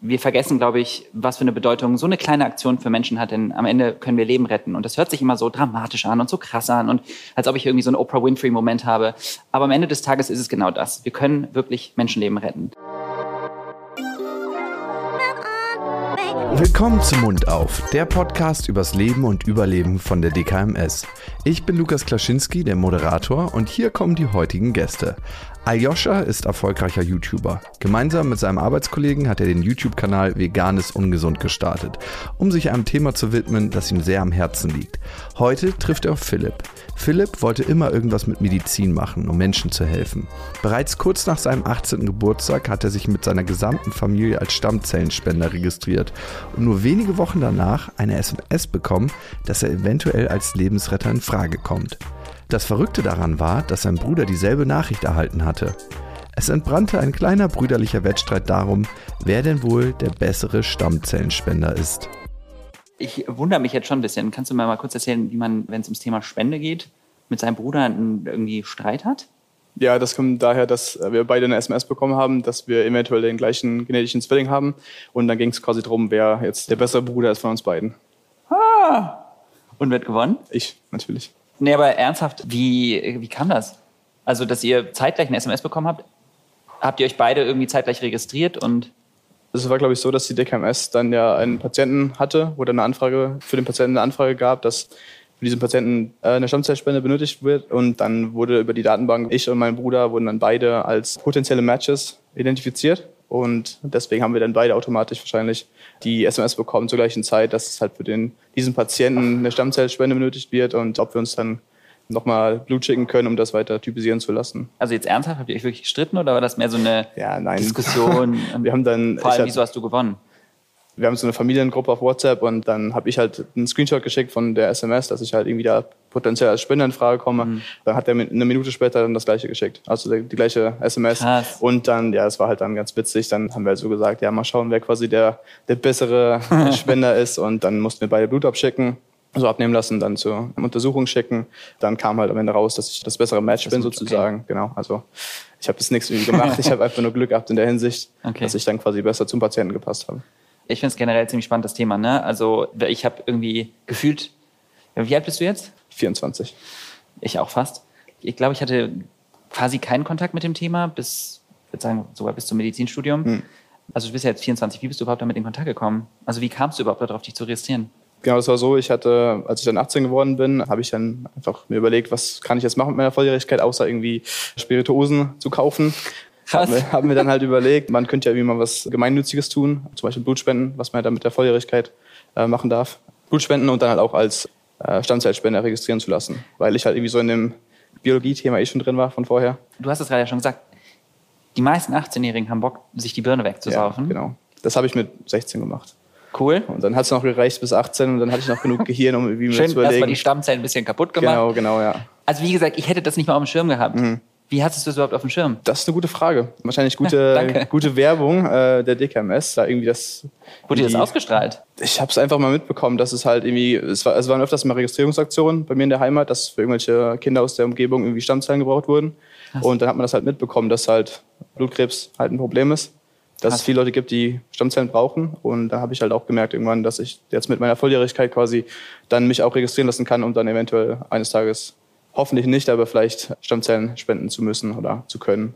wir vergessen, glaube ich, was für eine Bedeutung so eine kleine Aktion für Menschen hat, denn am Ende können wir Leben retten. Und das hört sich immer so dramatisch an und so krass an und als ob ich irgendwie so einen Oprah Winfrey-Moment habe. Aber am Ende des Tages ist es genau das. Wir können wirklich Menschenleben retten. Willkommen zum Mund auf, der Podcast übers Leben und Überleben von der DKMS. Ich bin Lukas Klaschinski, der Moderator, und hier kommen die heutigen Gäste. Aljoscha ist erfolgreicher YouTuber. Gemeinsam mit seinem Arbeitskollegen hat er den YouTube-Kanal Veganes Ungesund gestartet, um sich einem Thema zu widmen, das ihm sehr am Herzen liegt. Heute trifft er auf Philipp. Philipp wollte immer irgendwas mit Medizin machen, um Menschen zu helfen. Bereits kurz nach seinem 18. Geburtstag hat er sich mit seiner gesamten Familie als Stammzellenspender registriert und nur wenige Wochen danach eine SMS bekommen, dass er eventuell als Lebensretter in Frage kommt. Das Verrückte daran war, dass sein Bruder dieselbe Nachricht erhalten hatte. Es entbrannte ein kleiner brüderlicher Wettstreit darum, wer denn wohl der bessere Stammzellenspender ist. Ich wundere mich jetzt schon ein bisschen. Kannst du mir mal kurz erzählen, wie man, wenn es ums Thema Spende geht, mit seinem Bruder irgendwie Streit hat? Ja, das kommt daher, dass wir beide eine SMS bekommen haben, dass wir eventuell den gleichen genetischen Zwilling haben. Und dann ging es quasi darum, wer jetzt der bessere Bruder ist von uns beiden. Ah! Und wird gewonnen? Ich, natürlich. Nee, aber ernsthaft, wie, wie kam das? Also, dass ihr zeitgleich eine SMS bekommen habt? Habt ihr euch beide irgendwie zeitgleich registriert und es war, glaube ich, so, dass die DKMS dann ja einen Patienten hatte, wo dann eine Anfrage für den Patienten eine Anfrage gab, dass für diesen Patienten äh, eine Stammzellspende benötigt wird. Und dann wurde über die Datenbank, ich und mein Bruder wurden dann beide als potenzielle Matches identifiziert. Und deswegen haben wir dann beide automatisch wahrscheinlich die SMS bekommen zur gleichen Zeit, dass es halt für den, diesen Patienten eine Stammzellspende benötigt wird und ob wir uns dann nochmal Blut schicken können, um das weiter typisieren zu lassen. Also jetzt ernsthaft, habt ihr euch wirklich gestritten oder war das mehr so eine ja, Diskussion? wir haben dann, Vor allem, wieso hast du gewonnen? Wir haben so eine Familiengruppe auf WhatsApp und dann habe ich halt einen Screenshot geschickt von der SMS, dass ich halt irgendwie da potenziell als Spender in Frage komme. Mhm. Dann hat er eine Minute später dann das gleiche geschickt. Also die gleiche SMS. Krass. Und dann, ja, es war halt dann ganz witzig. Dann haben wir halt so gesagt, ja, mal schauen, wer quasi der, der bessere Spender ist. Und dann mussten wir beide Blut abschicken so abnehmen lassen, dann zur Untersuchung schicken. Dann kam halt am Ende raus, dass ich das bessere Match das bin sozusagen. Okay. Genau. Also ich habe das nichts gemacht. ich habe einfach nur Glück gehabt in der Hinsicht, okay. dass ich dann quasi besser zum Patienten gepasst habe ich finde es generell ziemlich spannend, das Thema. Ne? Also ich habe irgendwie gefühlt, wie alt bist du jetzt? 24. Ich auch fast. Ich glaube, ich hatte quasi keinen Kontakt mit dem Thema bis, ich würde sagen, sogar bis zum Medizinstudium. Hm. Also du bist ja jetzt 24. Wie bist du überhaupt damit in Kontakt gekommen? Also wie kamst du überhaupt darauf, dich zu registrieren? Genau, das war so. Ich hatte, als ich dann 18 geworden bin, habe ich dann einfach mir überlegt, was kann ich jetzt machen mit meiner Volljährigkeit, außer irgendwie Spirituosen zu kaufen. Krass. Haben haben wir dann halt überlegt, man könnte ja irgendwie mal was Gemeinnütziges tun, zum Beispiel Blutspenden, was man ja dann mit der Volljährigkeit äh, machen darf. Blutspenden und dann halt auch als äh, Stammzellspender registrieren zu lassen, weil ich halt irgendwie so in dem Biologie-Thema eh schon drin war von vorher. Du hast es gerade ja schon gesagt, die meisten 18-Jährigen haben Bock, sich die Birne wegzusaufen. Ja, genau. Das habe ich mit 16 gemacht. Cool. Und dann hat es noch gereicht bis 18 und dann hatte ich noch genug Gehirn, um irgendwie mir Schön, zu überlegen. Schön, erstmal die Stammzellen ein bisschen kaputt gemacht. Genau, genau, ja. Also wie gesagt, ich hätte das nicht mal auf dem Schirm gehabt. Mhm. Wie hattest du das überhaupt auf dem Schirm? Das ist eine gute Frage. Wahrscheinlich gute, gute Werbung äh, der DKMS. Da irgendwie das. Wurde das ausgestrahlt? Ich habe es einfach mal mitbekommen, dass es halt irgendwie, es, war, es waren öfters mal Registrierungsaktionen bei mir in der Heimat, dass für irgendwelche Kinder aus der Umgebung irgendwie Stammzellen gebraucht wurden. Krass. Und dann hat man das halt mitbekommen, dass halt Blutkrebs halt ein Problem ist. Dass Krass. es viele Leute gibt, die Stammzellen brauchen. Und da habe ich halt auch gemerkt irgendwann, dass ich jetzt mit meiner Volljährigkeit quasi dann mich auch registrieren lassen kann, um dann eventuell eines Tages hoffentlich nicht, aber vielleicht Stammzellen spenden zu müssen oder zu können.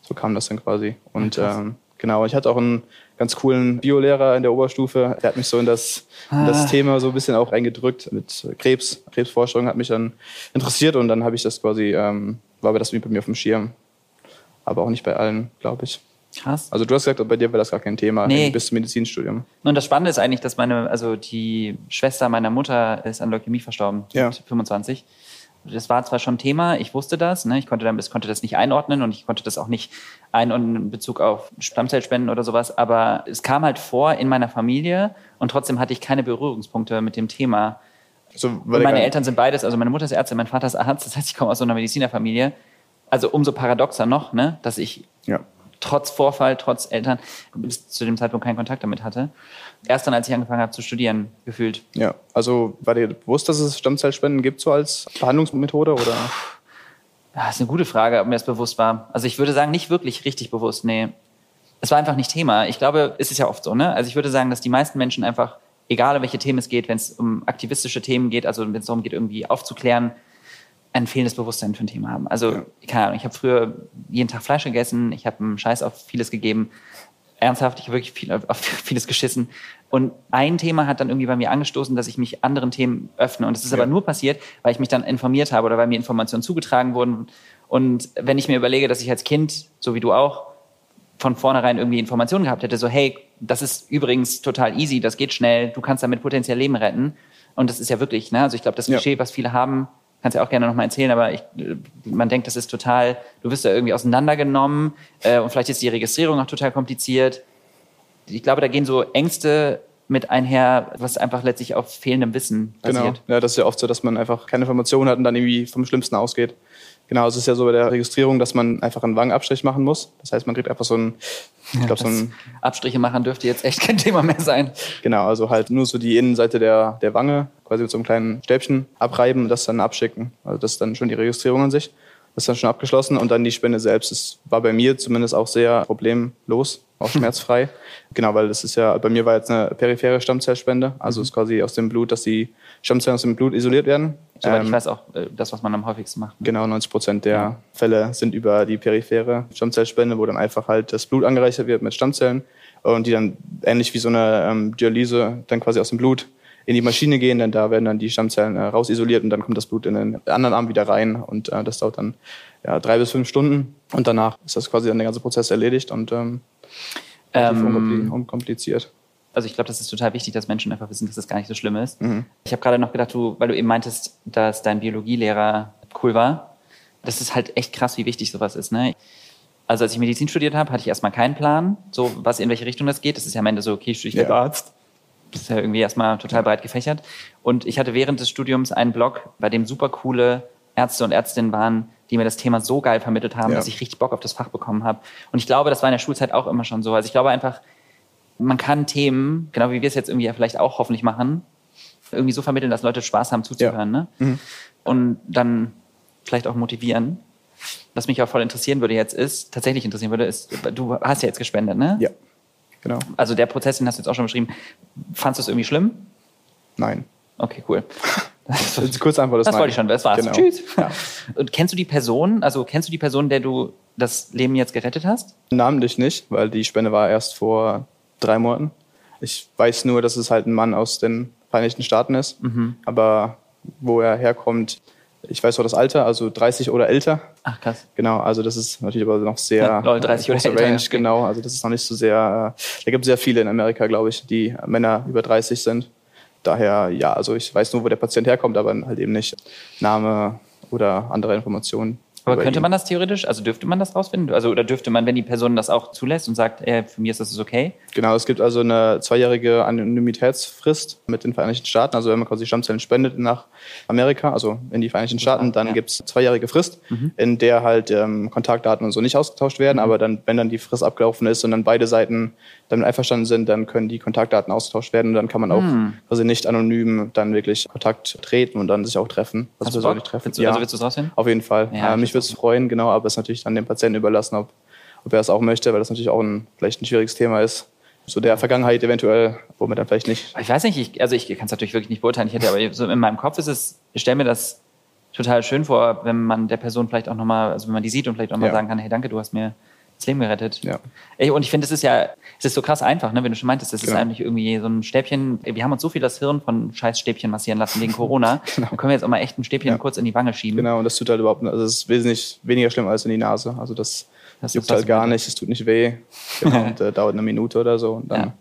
So kam das dann quasi. Und ja, ähm, genau, ich hatte auch einen ganz coolen Biolehrer in der Oberstufe. Der hat mich so in das, ah. in das ah. Thema so ein bisschen auch eingedrückt mit Krebs. Krebsforschung hat mich dann interessiert und dann habe ich das quasi, ähm, war das wie bei mir auf dem Schirm. Aber auch nicht bei allen, glaube ich. Krass. Also du hast gesagt, bei dir war das gar kein Thema nee. bis zum Medizinstudium. Und das Spannende ist eigentlich, dass meine, also die Schwester meiner Mutter ist an Leukämie verstorben ja. mit 25 das war zwar schon Thema, ich wusste das, ne? ich konnte, dann, ich konnte das nicht einordnen und ich konnte das auch nicht einordnen in Bezug auf Stammzellspenden oder sowas, aber es kam halt vor in meiner Familie und trotzdem hatte ich keine Berührungspunkte mit dem Thema. Also, meine Eltern sind beides, also meine Mutter ist Ärztin, mein Vater ist Arzt, das heißt, ich komme aus so einer Medizinerfamilie. Also umso paradoxer noch, ne? dass ich ja. Trotz Vorfall, trotz Eltern bis zu dem Zeitpunkt keinen Kontakt damit hatte. Erst dann, als ich angefangen habe zu studieren, gefühlt. Ja, also war dir bewusst, dass es Stammzellspenden gibt, so als Behandlungsmethode? Oder? Ja, das ist eine gute Frage, ob mir das bewusst war. Also ich würde sagen, nicht wirklich richtig bewusst, nee. es war einfach nicht Thema. Ich glaube, es ist ja oft so, ne? Also ich würde sagen, dass die meisten Menschen einfach, egal um welche Themen es geht, wenn es um aktivistische Themen geht, also wenn es darum geht, irgendwie aufzuklären, ein fehlendes Bewusstsein für ein Thema haben. Also, ja. keine Ahnung, ich habe früher jeden Tag Fleisch gegessen, ich habe einen Scheiß auf vieles gegeben. Ernsthaft, ich habe wirklich viel, auf vieles geschissen. Und ein Thema hat dann irgendwie bei mir angestoßen, dass ich mich anderen Themen öffne. Und das ist ja. aber nur passiert, weil ich mich dann informiert habe oder weil mir Informationen zugetragen wurden. Und wenn ich mir überlege, dass ich als Kind, so wie du auch, von vornherein irgendwie Informationen gehabt hätte, so hey, das ist übrigens total easy, das geht schnell, du kannst damit potenziell Leben retten. Und das ist ja wirklich, ne? Also ich glaube, das Klischee, ja. was viele haben, kannst ja auch gerne nochmal erzählen, aber ich, man denkt, das ist total, du wirst da irgendwie auseinandergenommen äh, und vielleicht ist die Registrierung auch total kompliziert. Ich glaube, da gehen so Ängste mit einher, was einfach letztlich auf fehlendem Wissen basiert. Genau, ja, das ist ja oft so, dass man einfach keine Informationen hat und dann irgendwie vom Schlimmsten ausgeht. Genau, es ist ja so bei der Registrierung, dass man einfach einen Wangenabstrich machen muss. Das heißt, man kriegt einfach so ein, ich glaube, so ein. Abstriche machen dürfte jetzt echt kein Thema mehr sein. Genau, also halt nur so die Innenseite der, der Wange, quasi mit so einem kleinen Stäbchen abreiben und das dann abschicken. Also das ist dann schon die Registrierung an sich. Das ist dann schon abgeschlossen und dann die Spende selbst. Das war bei mir zumindest auch sehr problemlos, auch schmerzfrei. genau, weil das ist ja, bei mir war jetzt eine periphere Stammzellspende. Also mhm. ist quasi aus dem Blut, dass die Stammzellen aus dem Blut isoliert werden. Soweit ähm, ich weiß auch äh, das, was man am häufigsten macht. Ne? Genau, 90 Prozent der ja. Fälle sind über die periphere Stammzellspende, wo dann einfach halt das Blut angereichert wird mit Stammzellen und die dann ähnlich wie so eine ähm, Dialyse dann quasi aus dem Blut in die Maschine gehen, denn da werden dann die Stammzellen äh, rausisoliert und dann kommt das Blut in den anderen Arm wieder rein und äh, das dauert dann ja, drei bis fünf Stunden und danach ist das quasi dann der ganze Prozess erledigt und ähm, ähm, unkompliziert. Also ich glaube, das ist total wichtig, dass Menschen einfach wissen, dass das gar nicht so schlimm ist. Mhm. Ich habe gerade noch gedacht, du, weil du eben meintest, dass dein Biologielehrer cool war. Das ist halt echt krass, wie wichtig sowas ist. Ne? Also als ich Medizin studiert habe, hatte ich erstmal keinen Plan, so was in welche Richtung das geht. Das ist ja am Ende so, okay, ich werde ja. Arzt das ist ja irgendwie erstmal total breit gefächert. Und ich hatte während des Studiums einen Blog, bei dem super coole Ärzte und Ärztinnen waren, die mir das Thema so geil vermittelt haben, ja. dass ich richtig Bock auf das Fach bekommen habe. Und ich glaube, das war in der Schulzeit auch immer schon so. Also ich glaube einfach, man kann Themen, genau wie wir es jetzt irgendwie ja vielleicht auch hoffentlich machen, irgendwie so vermitteln, dass Leute Spaß haben zuzuhören. Ja. Ne? Mhm. Und dann vielleicht auch motivieren. Was mich auch voll interessieren würde jetzt ist, tatsächlich interessieren würde, ist, du hast ja jetzt gespendet, ne? Ja. Genau. Also der Prozess, den hast du jetzt auch schon beschrieben. Fandest du es irgendwie schlimm? Nein. Okay, cool. Das ist kurz Antwort. Das, das wollte ich schon. Das war's. Genau. Tschüss. Ja. Und kennst du die Person? Also kennst du die Person, der du das Leben jetzt gerettet hast? Namentlich nicht, weil die Spende war erst vor drei Monaten. Ich weiß nur, dass es halt ein Mann aus den Vereinigten Staaten ist. Mhm. Aber wo er herkommt, ich weiß auch das Alter, also 30 oder älter. Ach krass. Genau, also das ist natürlich aber noch sehr ja, lol, 30 oder älter, Range, okay. genau. Also das ist noch nicht so sehr. Äh, da gibt es sehr viele in Amerika, glaube ich, die Männer über 30 sind. Daher ja, also ich weiß nur, wo der Patient herkommt, aber halt eben nicht Name oder andere Informationen. Aber könnte man das theoretisch, also dürfte man das rausfinden? Also, oder dürfte man, wenn die Person das auch zulässt und sagt, äh, für mich ist das okay? Genau, es gibt also eine zweijährige Anonymitätsfrist mit den Vereinigten Staaten. Also wenn man quasi Stammzellen spendet nach Amerika, also in die Vereinigten Staaten, dann ja. gibt es zweijährige Frist, mhm. in der halt ähm, Kontaktdaten und so nicht ausgetauscht werden. Mhm. Aber dann, wenn dann die Frist abgelaufen ist und dann beide Seiten damit einverstanden sind, dann können die Kontaktdaten ausgetauscht werden und dann kann man auch mhm. quasi nicht anonym dann wirklich Kontakt treten und dann sich auch treffen. Also persönlich treffen. Willst du, ja, also willst du es Auf jeden Fall. Ja, äh, mich würde es freuen, genau, aber es ist natürlich dann dem Patienten überlassen, ob, ob er es auch möchte, weil das natürlich auch ein, vielleicht ein schwieriges Thema ist. So der Vergangenheit eventuell, wo man dann vielleicht nicht. Ich weiß nicht, ich, also ich kann es natürlich wirklich nicht beurteilen. Ich hätte aber so in meinem Kopf ist es, ich stelle mir das total schön vor, wenn man der Person vielleicht auch nochmal, also wenn man die sieht und vielleicht auch mal ja. sagen kann, hey danke, du hast mir das Leben gerettet. Ja. Und ich finde, es ist ja, es ist so krass einfach, ne, wenn du schon meintest, es genau. ist eigentlich irgendwie so ein Stäbchen. Wir haben uns so viel das Hirn von scheiß Stäbchen massieren lassen wegen Corona. genau. Dann können wir jetzt auch mal echt ein Stäbchen ja. kurz in die Wange schieben. Genau, und das tut halt überhaupt nicht, also es ist wesentlich weniger schlimm als in die Nase. Also das, das juckt halt gar nicht, es tut nicht weh. Genau, und äh, dauert eine Minute oder so. Und dann, ja.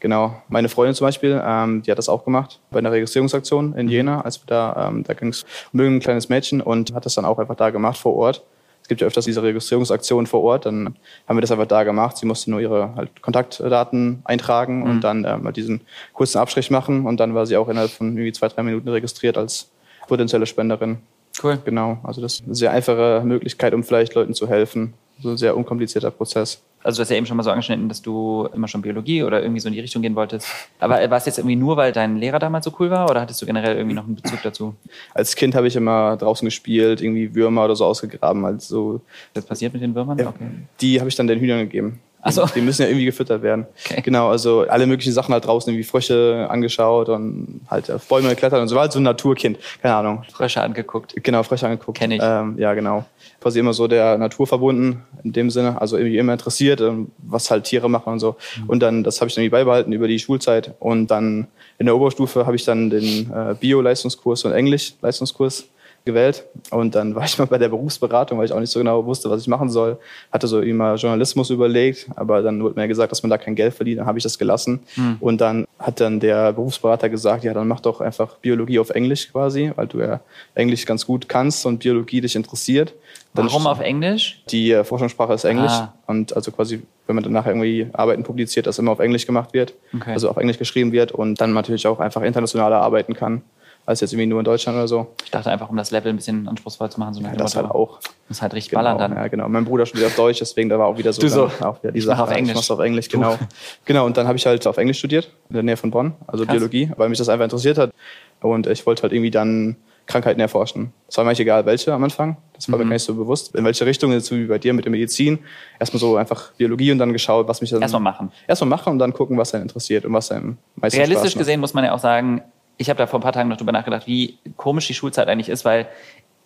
Genau, meine Freundin zum Beispiel, ähm, die hat das auch gemacht bei einer Registrierungsaktion in mhm. Jena, als wir da, ähm, da ging es um ein kleines Mädchen und hat das dann auch einfach da gemacht vor Ort. Es gibt ja öfters diese Registrierungsaktionen vor Ort, dann haben wir das einfach da gemacht. Sie musste nur ihre halt, Kontaktdaten eintragen mhm. und dann ähm, diesen kurzen Abstrich machen und dann war sie auch innerhalb von irgendwie zwei, drei Minuten registriert als potenzielle Spenderin. Cool. Genau, also das ist eine sehr einfache Möglichkeit, um vielleicht Leuten zu helfen. So ein sehr unkomplizierter Prozess. Also du hast ja eben schon mal so angeschnitten, dass du immer schon Biologie oder irgendwie so in die Richtung gehen wolltest. Aber war es jetzt irgendwie nur, weil dein Lehrer damals so cool war oder hattest du generell irgendwie noch einen Bezug dazu? Als Kind habe ich immer draußen gespielt, irgendwie Würmer oder so ausgegraben. Also Was passiert mit den Würmern? Ja, okay. Die habe ich dann den Hühnern gegeben. Ach so. Die müssen ja irgendwie gefüttert werden. Okay. Genau, also alle möglichen Sachen halt draußen, wie Frösche angeschaut und halt auf Bäume geklettert und so war halt so ein Naturkind. Keine Ahnung. Frösche angeguckt. Genau, Frösche angeguckt. Kenn ich. Ähm, ja, genau. Quasi immer so der Natur verbunden in dem Sinne, also irgendwie immer interessiert, ähm, was halt Tiere machen und so. Mhm. Und dann, das habe ich dann irgendwie beibehalten über die Schulzeit. Und dann in der Oberstufe habe ich dann den äh, Bio-Leistungskurs und Englisch-Leistungskurs gewählt. Und dann war ich mal bei der Berufsberatung, weil ich auch nicht so genau wusste, was ich machen soll. Hatte so immer Journalismus überlegt, aber dann wurde mir gesagt, dass man da kein Geld verdient. Dann habe ich das gelassen. Und dann hat dann der Berufsberater gesagt, ja, dann mach doch einfach Biologie auf Englisch quasi, weil du ja Englisch ganz gut kannst und Biologie dich interessiert. Dann Warum auf Englisch? die äh, Forschungssprache ist Englisch Ah. und also quasi, wenn man dann nachher irgendwie Arbeiten publiziert, dass immer auf Englisch gemacht wird, Okay. also auf Englisch geschrieben wird und dann natürlich auch einfach internationaler arbeiten kann, als jetzt irgendwie nur in Deutschland oder so. Ich dachte einfach, um das Level ein bisschen anspruchsvoll zu machen. So Ja, das Motto, halt auch. Muss halt richtig Genau, ballern dann. Ja, genau. Mein Bruder studiert auf Deutsch, deswegen da war auch wieder so, Du so, auch wieder die ich Sache. auf Englisch. Ich auf Englisch, genau. Genau, und dann habe ich halt auf Englisch studiert, in der Nähe von Bonn, also Krass. Biologie, weil mich das einfach interessiert hat. Und ich wollte halt irgendwie dann Krankheiten erforschen. Es war mir eigentlich egal, welche am Anfang. Das war mir Mhm. gar nicht so bewusst. In welche Richtung, jetzt wie bei dir mit der Medizin. Erstmal so einfach Biologie und dann geschaut, was mich dann. Erstmal machen. Erstmal machen und dann gucken, was einen interessiert und was einem meistens Realistisch gesehen muss man ja auch sagen, ich habe da vor ein paar Tagen noch drüber nachgedacht, wie komisch die Schulzeit eigentlich ist, weil,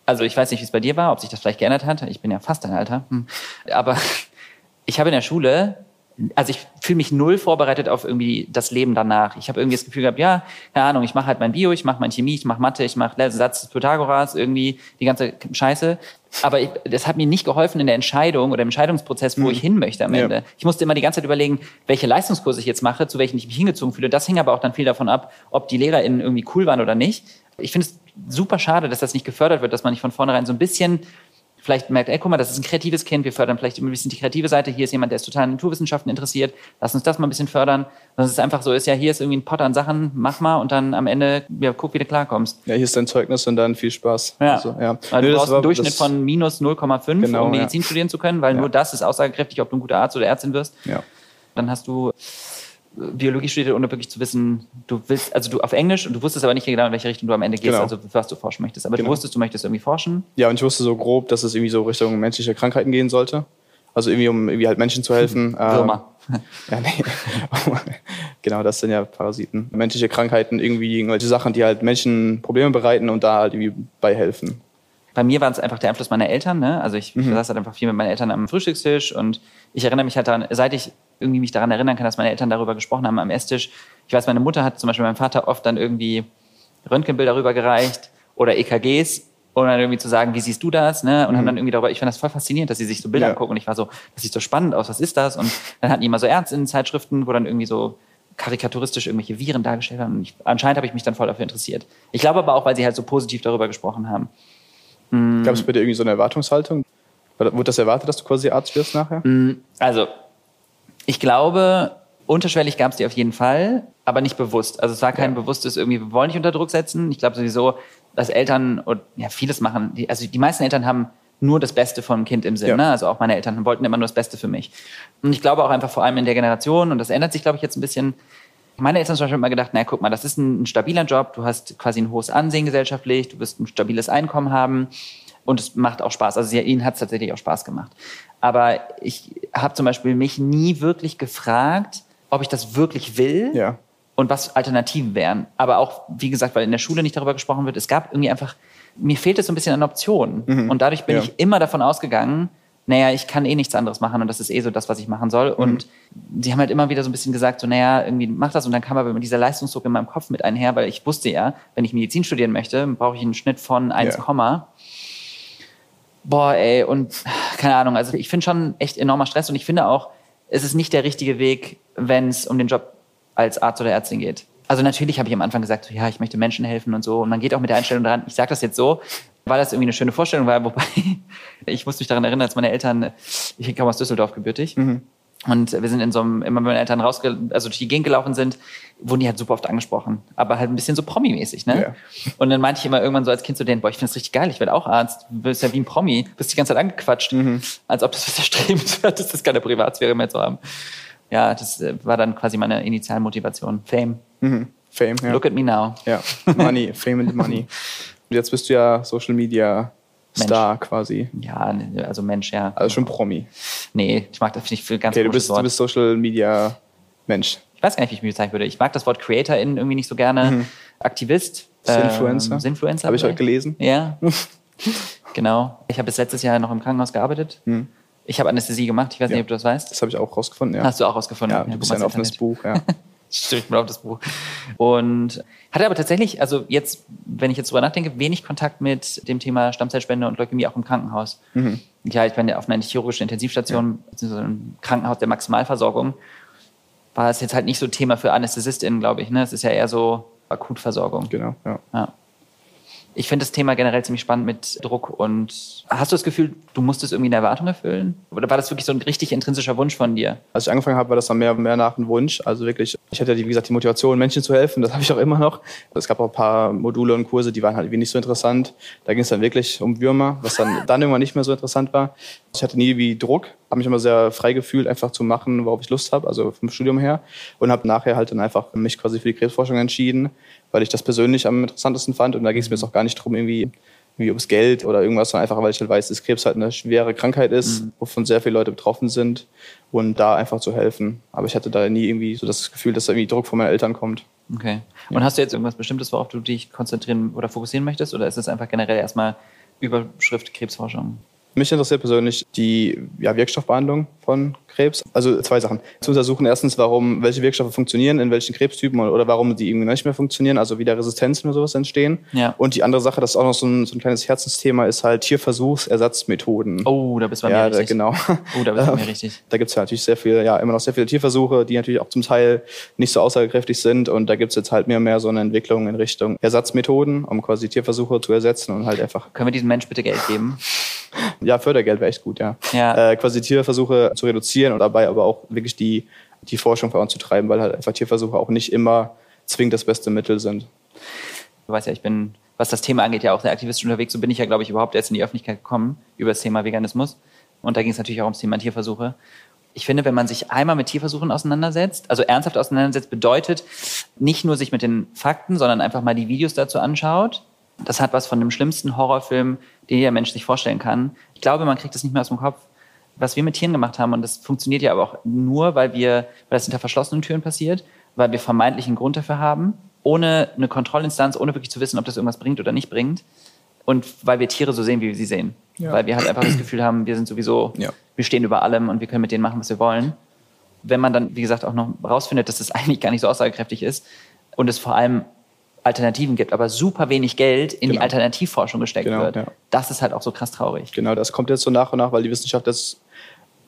also ich weiß nicht, wie es bei dir war, ob sich das vielleicht geändert hat. Ich bin ja fast dein Alter. Hm. Aber ich habe in der Schule, also ich fühle mich null vorbereitet auf irgendwie das Leben danach. Ich habe irgendwie das Gefühl gehabt, ja, keine Ahnung, ich mache halt mein Bio, ich mache mein Chemie, ich mache Mathe, ich mache Satz des Pythagoras, irgendwie die ganze Scheiße. Aber ich, das hat mir nicht geholfen in der Entscheidung oder im Entscheidungsprozess, wo ich hin möchte am Ja. Ende. Ich musste immer die ganze Zeit überlegen, welche Leistungskurse ich jetzt mache, zu welchen ich mich hingezogen fühle. Das hing aber auch dann viel davon ab, ob die LehrerInnen irgendwie cool waren oder nicht. Ich finde es super schade, dass das nicht gefördert wird, dass man nicht von vornherein so ein bisschen vielleicht merkt, ey, guck mal, das ist ein kreatives Kind, wir fördern vielleicht immer ein bisschen die kreative Seite, hier ist jemand, der ist total an Naturwissenschaften interessiert, lass uns das mal ein bisschen fördern. Dass es einfach so ist, ja, hier ist irgendwie ein Pot an Sachen, mach mal und dann am Ende, ja, guck, wie du klarkommst. Ja, hier ist dein Zeugnis und dann viel Spaß. Ja. Also, ja. Nö, du brauchst war- einen Durchschnitt von minus 0,5, Genau, um ja. Medizin studieren zu können, weil Ja. nur das ist aussagekräftig, ob du ein guter Arzt oder Ärztin wirst. Ja. Dann hast du Biologie studiert, ohne wirklich zu wissen, du willst, also du auf Englisch und du wusstest aber nicht genau, in welche Richtung du am Ende gehst, Genau. also was du forschen möchtest. Aber Genau. du wusstest, du möchtest irgendwie forschen. Ja, und ich wusste so grob, dass es irgendwie so Richtung menschliche Krankheiten gehen sollte. Also irgendwie, um irgendwie halt Menschen zu helfen. Würmer. Ähm, ja, nee. genau, das sind ja Parasiten. Menschliche Krankheiten, irgendwie irgendwelche Sachen, die halt Menschen Probleme bereiten und da halt irgendwie bei helfen. Bei mir war es einfach der Einfluss meiner Eltern. Ne? Also ich Mhm. saß halt einfach viel mit meinen Eltern am Frühstückstisch und ich erinnere mich halt daran, seit ich irgendwie mich daran erinnern kann, dass meine Eltern darüber gesprochen haben am Esstisch. Ich weiß, meine Mutter hat zum Beispiel meinem Vater oft dann irgendwie Röntgenbilder rübergereicht oder EKGs, um dann irgendwie zu sagen, wie siehst du das? Ne? Und haben dann irgendwie darüber, ich fand das voll faszinierend, dass sie sich so Bilder Mhm. Ja. angucken und ich war so, das sieht so spannend aus, was ist das? Und dann hatten die immer so Ärztinnen-Zeitschriften, wo dann irgendwie so karikaturistisch irgendwelche Viren dargestellt haben. Und ich, anscheinend habe ich mich dann voll dafür interessiert. Ich glaube aber auch, weil sie halt so positiv darüber gesprochen haben. Mhm. Gab es bei dir irgendwie so eine Erwartungshaltung? Wurde das erwartet, dass du quasi Arzt wirst nachher? Also, ich glaube, unterschwellig gab es die auf jeden Fall, aber nicht bewusst. Also es war kein Ja. bewusstes irgendwie, wir wollen nicht unter Druck setzen. Ich glaube sowieso, dass Eltern und ja vieles machen. Die, also die meisten Eltern haben nur das Beste vom Kind im Sinn. Ja. Ne? Also auch meine Eltern wollten immer nur das Beste für mich. Und ich glaube auch einfach vor allem in der Generation, und das ändert sich, glaube ich, jetzt ein bisschen. Meine Eltern haben zum Beispiel immer gedacht, na guck mal, das ist ein, ein stabiler Job, du hast quasi ein hohes Ansehen gesellschaftlich, du wirst ein stabiles Einkommen haben und es macht auch Spaß. Also sie, ihnen hat es tatsächlich auch Spaß gemacht. Aber ich habe zum Beispiel mich nie wirklich gefragt, ob ich das wirklich will Ja. und was Alternativen wären. Aber auch, wie gesagt, weil in der Schule nicht darüber gesprochen wird, es gab irgendwie einfach, mir fehlt es so ein bisschen an Optionen. Und dadurch bin Ja. ich immer davon ausgegangen, naja, ich kann eh nichts anderes machen und das ist eh so das, was ich machen soll. Und die haben halt immer wieder so ein bisschen gesagt, so, naja, irgendwie mach das. Und dann kam aber immer dieser Leistungsdruck in meinem Kopf mit einher, weil ich wusste ja, wenn ich Medizin studieren möchte, brauche ich einen Schnitt von 1, Ja. Boah, ey, und keine Ahnung, also ich finde schon echt enormer Stress und ich finde auch, es ist nicht der richtige Weg, wenn es um den Job als Arzt oder Ärztin geht. Also natürlich habe ich am Anfang gesagt, so, ja, ich möchte Menschen helfen und so. Und man geht auch mit der Einstellung dran. Ich sage das jetzt so, weil das irgendwie eine schöne Vorstellung war. Wobei ich muss mich daran erinnern, als meine Eltern, ich komme aus Düsseldorf gebürtig. Und wir sind in so einem, immer wenn meine Eltern rausge also durch die Gegend gelaufen sind, wurden die halt super oft angesprochen. Aber halt ein bisschen so Promi-mäßig, ne? Ja. Und dann meinte ich immer irgendwann so als Kind zu denen, boah, ich finde das richtig geil, ich werde auch Arzt. Du bist ja wie ein Promi, bist die ganze Zeit angequatscht. Als ob das was erstrebenswert ist, das keine Privatsphäre mehr zu haben. Ja, das äh, war dann quasi meine Initialmotivation. Fame. Mhm. Fame, ja. Look at me now. Ja, Money, Fame and Money. Und jetzt bist du ja Social Media Star quasi. Ja, ne, also Mensch, ja. Also schon Promi. Nee, ich mag das nicht für ganz Okay, du bist, du bist Social Media Mensch. ich weiß gar nicht, wie ich mich bezeichnen würde. Ich mag das Wort CreatorIn irgendwie nicht so gerne. Aktivist. Sinfluencer. Ähm, Sinfluencer. Habe ich heute gelesen. Ja. genau. Ich habe bis letztes Jahr noch im Krankenhaus gearbeitet. Ich habe Anästhesie gemacht. Ich weiß Ja. nicht, ob du das weißt. Das habe ich auch rausgefunden, ja. Hast du auch rausgefunden? ja, du bist ja ein offenes. Buch, ja. Stimmt, ich bin auf das Buch. Und hatte aber tatsächlich, also jetzt, wenn ich jetzt drüber nachdenke, wenig Kontakt mit dem Thema Stammzellspende und Leukämie auch im Krankenhaus. Ja, ich bin ja auf einer chirurgischen Intensivstation, beziehungsweise im Krankenhaus der Maximalversorgung, war es jetzt halt nicht so Thema für AnästhesistInnen, glaube ich. Ne? Es ist ja eher so Akutversorgung. Genau, ja. Ja. Ich finde das Thema generell ziemlich spannend mit Druck und hast du das Gefühl, du musstest irgendwie eine Erwartung erfüllen? Oder war das wirklich so ein richtig intrinsischer Wunsch von dir? Als ich angefangen habe, war das dann mehr, mehr nach einem Wunsch. Also wirklich, ich hatte, die, wie gesagt, die Motivation, Menschen zu helfen. Das habe ich auch immer noch. Es gab auch ein paar Module und Kurse, die waren halt irgendwie nicht so interessant. Da ging es dann wirklich um Würmer, was dann, dann irgendwann nicht mehr so interessant war. Ich hatte nie wie Druck, habe mich immer sehr frei gefühlt, einfach zu machen, worauf ich Lust habe, also vom Studium her. Und habe nachher halt dann einfach mich quasi für die Krebsforschung entschieden, weil ich das persönlich am interessantesten fand. Und da ging es mir jetzt auch gar nicht drum, irgendwie irgendwie ums Geld oder irgendwas, sondern einfach, weil ich halt weiß, dass Krebs halt eine schwere Krankheit ist, wovon sehr viele Leute betroffen sind und da einfach zu helfen. Aber ich hatte da nie irgendwie so das Gefühl, dass da irgendwie Druck von meinen Eltern kommt. Okay. Und hast du jetzt irgendwas Bestimmtes, worauf du dich konzentrieren oder fokussieren möchtest? Oder ist es einfach generell erstmal Überschrift Krebsforschung? Mich interessiert persönlich die ja, Wirkstoffbehandlung von Krebs. Also zwei Sachen. Zu untersuchen erstens, warum welche Wirkstoffe funktionieren, in welchen Krebstypen oder, warum die irgendwie nicht mehr funktionieren, also wieder Resistenzen oder sowas entstehen. Ja. Und die andere Sache, das ist auch noch so ein, so ein kleines Herzensthema, ist halt Tierversuchsersatzmethoden. Oh, da bist du bei ja, mir da, richtig. genau. Oh, da bist du bei mir richtig. Da gibt's ja natürlich sehr viel, ja, immer noch sehr viele Tierversuche, die natürlich auch zum Teil nicht so aussagekräftig sind. Und da gibt's jetzt halt mehr und mehr so eine Entwicklung in Richtung Ersatzmethoden, um quasi Tierversuche zu ersetzen und halt einfach, Können wir diesem Mensch bitte Geld geben? Ja, Fördergeld wäre echt gut, ja. Ja. Äh, quasi Tierversuche zu reduzieren und dabei aber auch wirklich die, die Forschung voranzutreiben, weil halt einfach Tierversuche auch nicht immer zwingend das beste Mittel sind. Du weißt ja, ich bin, was das Thema angeht, ja auch sehr aktivistisch unterwegs. So bin ich ja, glaube ich, überhaupt erst in die Öffentlichkeit gekommen über das Thema Veganismus. Und da ging es natürlich auch ums Thema Tierversuche. Ich finde, wenn man sich einmal mit Tierversuchen auseinandersetzt, also ernsthaft auseinandersetzt, bedeutet nicht nur sich mit den Fakten, sondern einfach mal die Videos dazu anschaut. Das hat was von dem schlimmsten Horrorfilm, den jeder Mensch sich vorstellen kann. Ich glaube, man kriegt das nicht mehr aus dem Kopf. Was wir mit Tieren gemacht haben, und das funktioniert ja aber auch nur, weil wir, weil das hinter verschlossenen Türen passiert, weil wir vermeintlich einen Grund dafür haben, ohne eine Kontrollinstanz, ohne wirklich zu wissen, ob das irgendwas bringt oder nicht bringt. Und weil wir Tiere so sehen, wie wir sie sehen. Ja. Weil wir halt einfach das Gefühl haben, wir sind sowieso, Ja. wir stehen über allem und wir können mit denen machen, was wir wollen. Wenn man dann, wie gesagt, auch noch rausfindet, dass das eigentlich gar nicht so aussagekräftig ist und es vor allem Alternativen gibt, aber super wenig Geld in die Genau. Alternativforschung gesteckt Genau, wird, ja. das ist halt auch so krass traurig. Genau, das kommt jetzt so nach und nach, weil die Wissenschaft das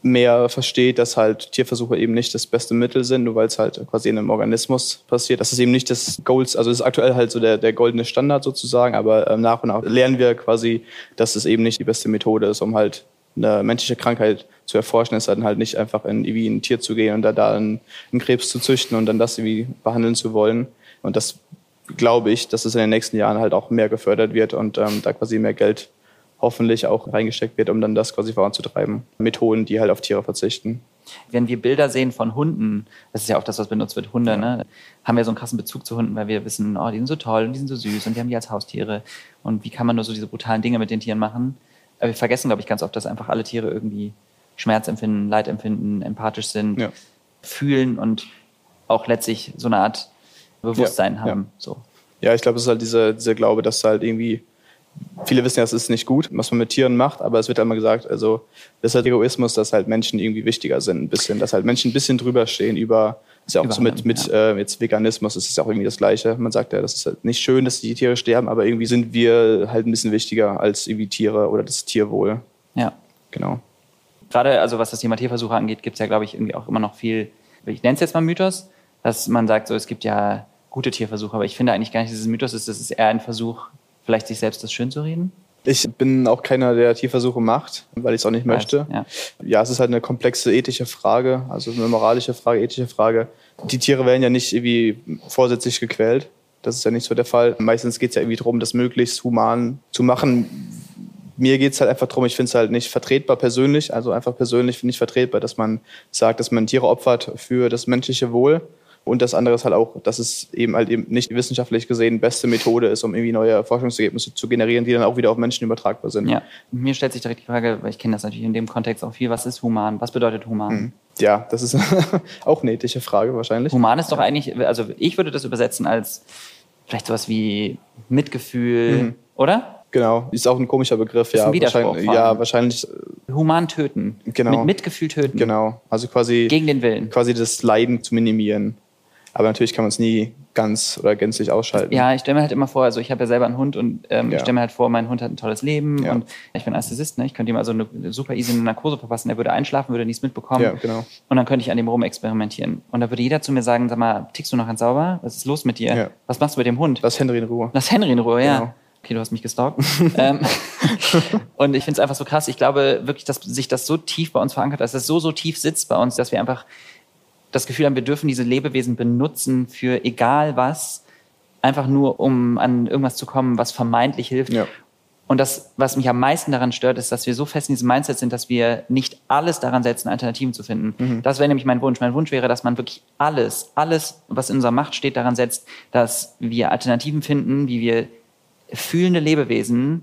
mehr versteht, dass halt Tierversuche eben nicht das beste Mittel sind, nur weil es halt quasi in einem Organismus passiert. Das ist eben nicht das Golds, also das ist aktuell halt so der, der goldene Standard sozusagen, aber ähm, nach und nach lernen wir quasi, dass es eben nicht die beste Methode ist, um halt eine menschliche Krankheit zu erforschen, ist dann halt nicht einfach in irgendwie ein Tier zu gehen und da, da einen, einen Krebs zu züchten und dann das irgendwie behandeln zu wollen. Und das glaube ich, dass es in den nächsten Jahren halt auch mehr gefördert wird und ähm, da quasi mehr Geld hoffentlich auch reingesteckt wird, um dann das quasi voranzutreiben. Methoden, die halt auf Tiere verzichten. Wenn wir Bilder sehen von Hunden, das ist ja auch das, was benutzt wird, Hunde, ne? haben wir so einen krassen Bezug zu Hunden, weil wir wissen, oh, die sind so toll und die sind so süß und wir haben die als Haustiere. Und wie kann man nur so diese brutalen Dinge mit den Tieren machen? Aber wir vergessen, glaube ich, ganz oft, dass einfach alle Tiere irgendwie Schmerz empfinden, Leid empfinden, empathisch sind, Ja. fühlen und auch letztlich so eine Art Bewusstsein Ja, haben. ja. So. Ja, ich glaube, es ist halt dieser, dieser Glaube, dass halt irgendwie, viele wissen ja, es ist nicht gut, was man mit Tieren macht, aber es wird halt immer gesagt, also das ist halt Egoismus, dass halt Menschen irgendwie wichtiger sind, ein bisschen, dass halt Menschen ein bisschen drüber stehen über, das ist ja auch Über so mit, allem, mit äh, jetzt Veganismus, das ist ja auch irgendwie das Gleiche. Man sagt ja, das ist halt nicht schön, dass die Tiere sterben, aber irgendwie sind wir halt ein bisschen wichtiger als irgendwie Tiere oder das Tierwohl. Ja. Genau. Gerade, also was das Thema Tierversuche angeht, gibt es ja, glaube ich, irgendwie auch immer noch viel, ich nenne es jetzt mal Mythos, dass man sagt, so, es gibt ja gute Tierversuche, aber ich finde eigentlich gar nicht, dass es ein Mythos ist, das ist eher ein Versuch, vielleicht sich selbst das schön zu reden. Ich bin auch keiner, der Tierversuche macht, weil ich es auch nicht möchte. Ja. Ja, es ist halt eine komplexe ethische Frage, also eine moralische Frage, ethische Frage. Die Tiere werden ja nicht irgendwie vorsätzlich gequält. Das ist ja nicht so der Fall. Meistens geht es ja irgendwie darum, das möglichst human zu machen. Mir geht es halt einfach darum, ich finde es halt nicht vertretbar persönlich, also einfach persönlich finde ich vertretbar, dass man sagt, dass man Tiere opfert für das menschliche Wohl. Und das andere ist halt auch, dass es eben halt eben nicht wissenschaftlich gesehen beste Methode ist, um irgendwie neue Forschungsergebnisse zu generieren, die dann auch wieder auf Menschen übertragbar sind. Ja, mir stellt sich direkt die Frage, weil ich kenne das natürlich in dem Kontext auch viel, was ist human? Was bedeutet human? Mhm. Ja, das ist auch eine ethische Frage wahrscheinlich. Human ist doch eigentlich, also ich würde das übersetzen als vielleicht sowas wie Mitgefühl, mhm. oder? Genau, ist auch ein komischer Begriff, ist ja. Ein wahrscheinlich, ja, wahrscheinlich. Human töten. Genau. Mit Mitgefühl töten. Genau, also quasi. Gegen den Willen. Quasi das Leiden zu minimieren. Aber natürlich kann man es nie ganz oder gänzlich ausschalten. Ja, ich stelle mir halt immer vor, also ich habe ja selber einen Hund und ähm, ja. ich stelle mir halt vor, mein Hund hat ein tolles Leben ja. und ich bin Anästhesist, ne? ich könnte ihm also eine super easy eine Narkose verpassen, der würde einschlafen, würde nichts mitbekommen ja, genau. und dann könnte ich an dem rumexperimentieren. Und da würde jeder zu mir sagen, sag mal, tickst du noch ganz sauber? Was ist los mit dir? Ja. Was machst du mit dem Hund? Lass Henry in Ruhe. Lass Henry in Ruhe, ja. Genau. Okay, du hast mich gestalkt. ähm, und ich finde es einfach so krass. Ich glaube wirklich, dass sich das so tief bei uns verankert, dass es so, so tief sitzt bei uns, dass wir einfach das Gefühl haben, wir dürfen diese Lebewesen benutzen für egal was, einfach nur um an irgendwas zu kommen, was vermeintlich hilft. Ja. Und das, was mich am meisten daran stört, ist, dass wir so fest in diesem Mindset sind, dass wir nicht alles daran setzen, Alternativen zu finden. Mhm. Das wäre nämlich mein Wunsch. Mein Wunsch wäre, dass man wirklich alles, alles, was in unserer Macht steht, daran setzt, dass wir Alternativen finden, wie wir fühlende Lebewesen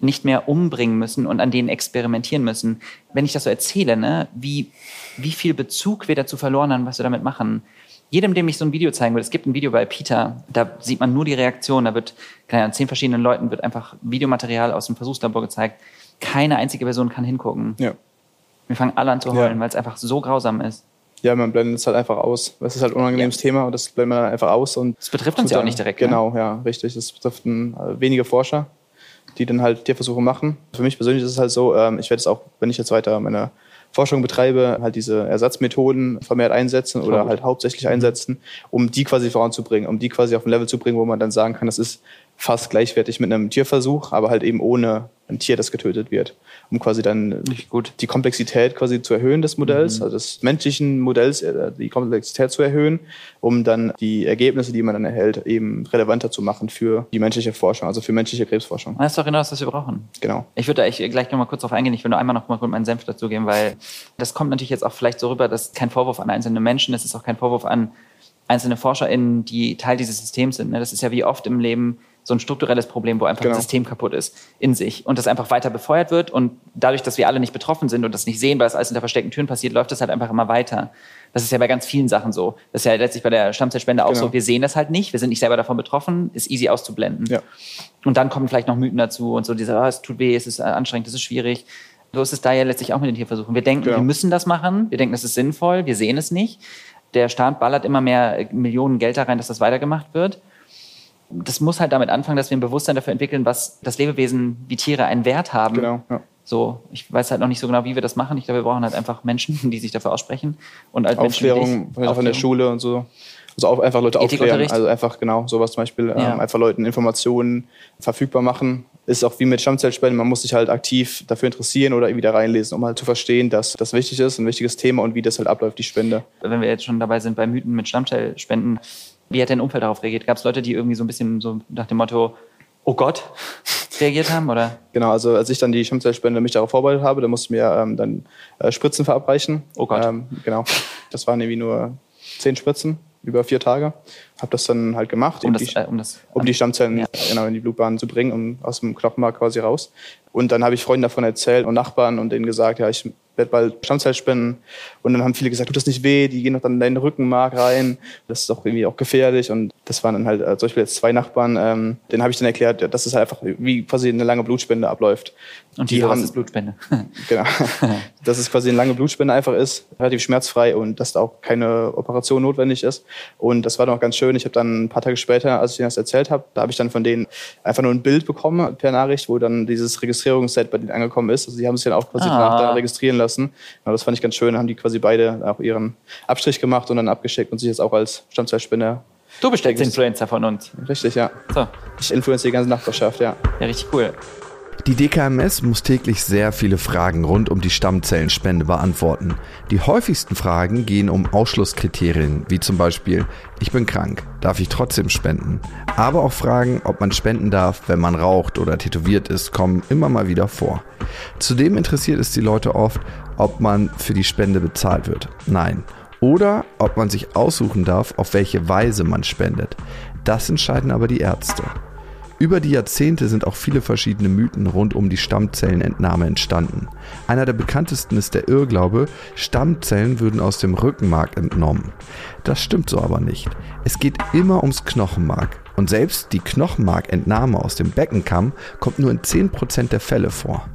nicht mehr umbringen müssen und an denen experimentieren müssen. Wenn ich das so erzähle, ne, wie, wie viel Bezug wir dazu verloren haben, was wir damit machen. Jedem, dem ich so ein Video zeigen will, es gibt ein Video bei Peter, da sieht man nur die Reaktion, da wird, keine Ahnung, zehn verschiedenen Leuten wird einfach Videomaterial aus dem Versuchslabor gezeigt. Keine einzige Person kann hingucken. Ja. Wir fangen alle an zu heulen, ja. weil es einfach so grausam ist. Ja, man blendet es halt einfach aus. Es ist halt ein unangenehmes ja. Thema und das blendet man einfach aus. Und das betrifft uns ja auch nicht direkt. Genau, ne? ja, richtig. Das betrifft ein, äh, wenige Forscher die dann halt Tierversuche machen. Für mich persönlich ist es halt so, ähm, ich werde es auch, wenn ich jetzt weiter meine Forschung betreibe, halt diese Ersatzmethoden vermehrt einsetzen oder halt hauptsächlich einsetzen, um die quasi voranzubringen, um die quasi auf ein Level zu bringen, wo man dann sagen kann, das ist fast gleichwertig mit einem Tierversuch, aber halt eben ohne ein Tier, das getötet wird, um quasi dann die Komplexität quasi zu erhöhen des Modells, mhm. also des menschlichen Modells, äh, die Komplexität zu erhöhen, um dann die Ergebnisse, die man dann erhält, eben relevanter zu machen für die menschliche Forschung, also für menschliche Krebsforschung. Das ist doch genau das, was wir brauchen. Genau. Ich würde da gleich noch mal kurz darauf eingehen. Ich will nur einmal noch mal kurz meinen Senf dazugeben, weil das kommt natürlich jetzt auch vielleicht so rüber, dass kein Vorwurf an einzelne Menschen, es ist auch kein Vorwurf an einzelne ForscherInnen, die Teil dieses Systems sind. Ne? Das ist ja wie oft im Leben so ein strukturelles Problem, wo einfach genau. das System kaputt ist in sich und das einfach weiter befeuert wird und dadurch, dass wir alle nicht betroffen sind und das nicht sehen, weil es alles hinter versteckten Türen passiert, läuft das halt einfach immer weiter. Das ist ja bei ganz vielen Sachen so. Das ist ja letztlich bei der Stammzellspende auch genau. so. Wir sehen das halt nicht, wir sind nicht selber davon betroffen, ist easy auszublenden. Ja. Und dann kommen vielleicht noch Mythen dazu und so diese, oh, es tut weh, es ist anstrengend, es ist schwierig. So ist es da ja letztlich auch mit den Tierversuchen. Wir denken, genau. wir müssen das machen, wir denken, das ist sinnvoll, wir sehen es nicht. Der Staat ballert immer mehr Millionen Geld da rein, dass das weitergemacht wird das muss halt damit anfangen, dass wir ein Bewusstsein dafür entwickeln, was das Lebewesen wie Tiere einen Wert haben. Genau. Ja. So, ich weiß halt noch nicht so genau, wie wir das machen. Ich glaube, wir brauchen halt einfach Menschen, die sich dafür aussprechen und halt Aufklärung, Menschen, vielleicht auch in der Schule und so. Also auch einfach Leute aufklären. Also einfach genau sowas zum Beispiel, ja. ähm, einfach Leuten Informationen verfügbar machen. Ist auch wie mit Stammzellspenden, man muss sich halt aktiv dafür interessieren oder irgendwie da reinlesen, um halt zu verstehen, dass das wichtig ist, ein wichtiges Thema und wie das halt abläuft, die Spende. Wenn wir jetzt schon dabei sind bei Mythen mit Stammzellspenden, wie hat dein Umfeld darauf reagiert? Gab es Leute, die irgendwie so ein bisschen so nach dem Motto, oh Gott, reagiert haben? Oder? Genau, also als ich dann die Stammzellspende mich darauf vorbereitet habe, da musste ich mir ähm, dann äh, Spritzen verabreichen. Oh Gott. Ähm, genau, das waren irgendwie nur zehn Spritzen über vier Tage. Habe das dann halt gemacht, um, das, die, äh, um, das, um die Stammzellen ja. genau in die Blutbahn zu bringen, um aus dem Knochenmark quasi raus. Und dann habe ich Freunden davon erzählt und Nachbarn und denen gesagt, ja, ich werde bald Stammzellspenden. Und dann haben viele gesagt, tut das nicht weh, die gehen doch dann in deinen Rückenmark rein. Das ist doch irgendwie auch gefährlich. Und das waren dann halt äh, zum Beispiel jetzt zwei Nachbarn, ähm, denen habe ich dann erklärt, dass es halt einfach wie quasi eine lange Blutspende abläuft. Und die haben, ist Blutspende? genau. dass es quasi eine lange Blutspende einfach ist, relativ schmerzfrei und dass da auch keine Operation notwendig ist. Und das war dann auch ganz schön. Ich habe dann ein paar Tage später, als ich denen das erzählt habe, da habe ich dann von denen einfach nur ein Bild bekommen per Nachricht, wo dann dieses Registrierungsset bei denen angekommen ist. Also die haben sich dann auch quasi ah. danach da registrieren lassen. Ja, das fand ich ganz schön. Da haben die quasi beide auch ihren Abstrich gemacht und dann abgeschickt und sich jetzt auch als Stammzellspender Du bist der Influencer von uns. Richtig, ja. So. Ich influenze die ganze Nachbarschaft, ja. Ja, richtig cool. Die DKMS muss täglich sehr viele Fragen rund um die Stammzellenspende beantworten. Die häufigsten Fragen gehen um Ausschlusskriterien, wie zum Beispiel, ich bin krank, darf ich trotzdem spenden? Aber auch Fragen, ob man spenden darf, wenn man raucht oder tätowiert ist, kommen immer mal wieder vor. Zudem interessiert es die Leute oft, ob man für die Spende bezahlt wird. Nein. Oder ob man sich aussuchen darf, auf welche Weise man spendet. Das entscheiden aber die Ärzte. Über die Jahrzehnte sind auch viele verschiedene Mythen rund um die Stammzellenentnahme entstanden. Einer der bekanntesten ist der Irrglaube, Stammzellen würden aus dem Rückenmark entnommen. Das stimmt so aber nicht. Es geht immer ums Knochenmark. Und selbst die Knochenmarkentnahme aus dem Beckenkamm kommt nur in 10% der Fälle vor.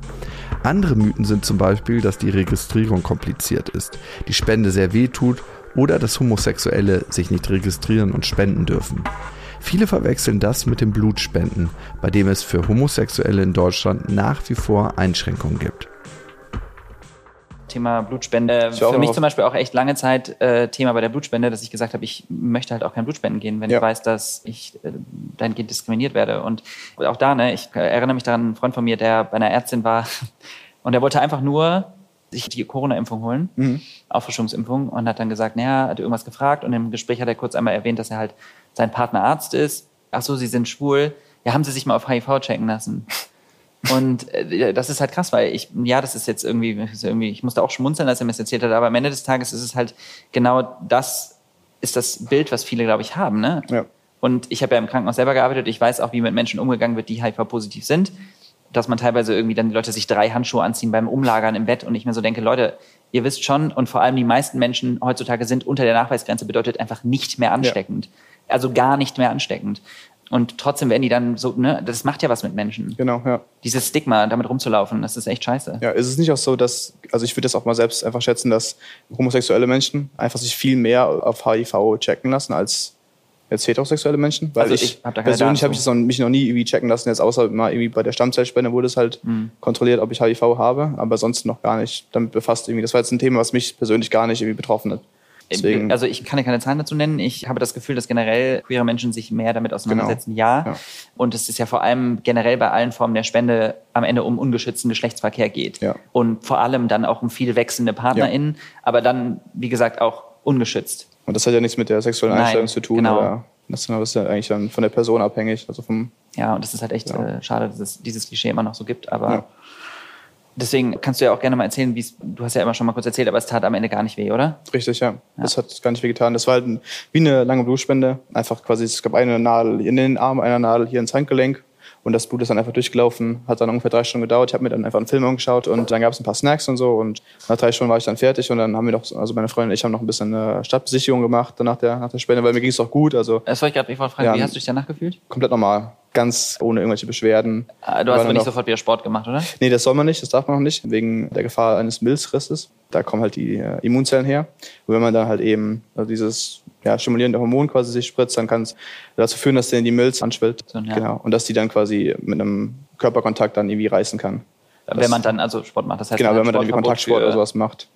Andere Mythen sind zum Beispiel, dass die Registrierung kompliziert ist, die Spende sehr weh tut oder dass Homosexuelle sich nicht registrieren und spenden dürfen. Viele verwechseln das mit dem Blutspenden, bei dem es für Homosexuelle in Deutschland nach wie vor Einschränkungen gibt. Thema Blutspende. Für mich zum Beispiel auch echt lange Zeit äh, Thema bei der Blutspende, dass ich gesagt habe, ich möchte halt auch kein Blutspenden gehen, wenn ja. ich weiß, dass ich äh, dahingehend diskriminiert werde. Und auch da, ne, ich erinnere mich daran, ein Freund von mir, der bei einer Ärztin war und der wollte einfach nur sich die Corona-Impfung holen, mhm. Auffrischungsimpfung, und hat dann gesagt, naja, hat irgendwas gefragt und im Gespräch hat er kurz einmal erwähnt, dass er halt sein Partner Arzt ist. Ach so, Sie sind schwul. Ja, haben Sie sich mal auf HIV checken lassen? Und äh, das ist halt krass, weil ich, ja, das ist jetzt irgendwie, ist irgendwie, ich musste auch schmunzeln, als er mir das erzählt hat, aber am Ende des Tages ist es halt genau das, ist das Bild, was viele, glaube ich, haben. Ne? Ja. Und ich habe ja im Krankenhaus selber gearbeitet, ich weiß auch, wie mit Menschen umgegangen wird, die HIV-positiv sind. Dass man teilweise irgendwie dann die Leute sich drei Handschuhe anziehen beim Umlagern im Bett und ich mir so denke, Leute, ihr wisst schon, und vor allem die meisten Menschen heutzutage sind unter der Nachweisgrenze, bedeutet einfach nicht mehr ansteckend. Ja also gar nicht mehr ansteckend. Und trotzdem werden die dann so, ne, das macht ja was mit Menschen. Genau, ja. Dieses Stigma, damit rumzulaufen, das ist echt scheiße. Ja, ist es nicht auch so, dass, also ich würde das auch mal selbst einfach schätzen, dass homosexuelle Menschen einfach sich viel mehr auf HIV checken lassen als jetzt heterosexuelle Menschen. Weil also ich, ich hab persönlich habe ich das noch, mich noch nie irgendwie checken lassen, jetzt außer mal irgendwie bei der Stammzellspende wurde es halt mhm. kontrolliert, ob ich HIV habe, aber sonst noch gar nicht damit befasst irgendwie. Das war jetzt ein Thema, was mich persönlich gar nicht irgendwie betroffen hat. Deswegen. Also ich kann ja keine Zahlen dazu nennen. Ich habe das Gefühl, dass generell queere Menschen sich mehr damit auseinandersetzen. Genau. Ja. ja. Und es ist ja vor allem generell bei allen Formen der Spende am Ende um ungeschützten Geschlechtsverkehr geht. Ja. Und vor allem dann auch um viel wechselnde PartnerInnen, ja. aber dann, wie gesagt, auch ungeschützt. Und das hat ja nichts mit der sexuellen Einstellung Nein, zu tun. Genau. Oder das ist ja eigentlich dann von der Person abhängig. Also vom, ja, und das ist halt echt ja. äh, schade, dass es dieses Klischee immer noch so gibt. Aber Deswegen kannst du ja auch gerne mal erzählen, wie es, du hast ja immer schon mal kurz erzählt, aber es tat am Ende gar nicht weh, oder? Richtig, ja. ja. Das hat gar nicht weh getan. Das war halt ein, wie eine lange Blutspende. Einfach quasi, es gab eine Nadel in den Arm, eine Nadel hier ins Handgelenk und das Blut ist dann einfach durchgelaufen, hat dann ungefähr drei Stunden gedauert. Ich habe mir dann einfach einen Film angeschaut und dann gab es ein paar Snacks und so. Und nach drei Stunden war ich dann fertig und dann haben wir noch, also meine Freundin und ich haben noch ein bisschen eine Stadtbesichtigung gemacht nach der, nach der Spende, weil mir ging es auch gut. Also, das wollte ich gerade fragen, ja, wie hast du dich danach gefühlt? Komplett normal ganz ohne irgendwelche Beschwerden. Ah, du hast aber nicht sofort wieder Sport gemacht, oder? Nee, das soll man nicht, das darf man noch nicht, wegen der Gefahr eines Milzrisses. Da kommen halt die äh, Immunzellen her. Und wenn man dann halt eben also dieses ja, stimulierende Hormon quasi sich spritzt, dann kann es dazu führen, dass der die Milz anschwillt. So, ja. Genau. Und dass die dann quasi mit einem Körperkontakt dann irgendwie reißen kann. Wenn das, man dann also Sport macht, das heißt, genau, wenn man dann irgendwie Kontaktsport oder sowas macht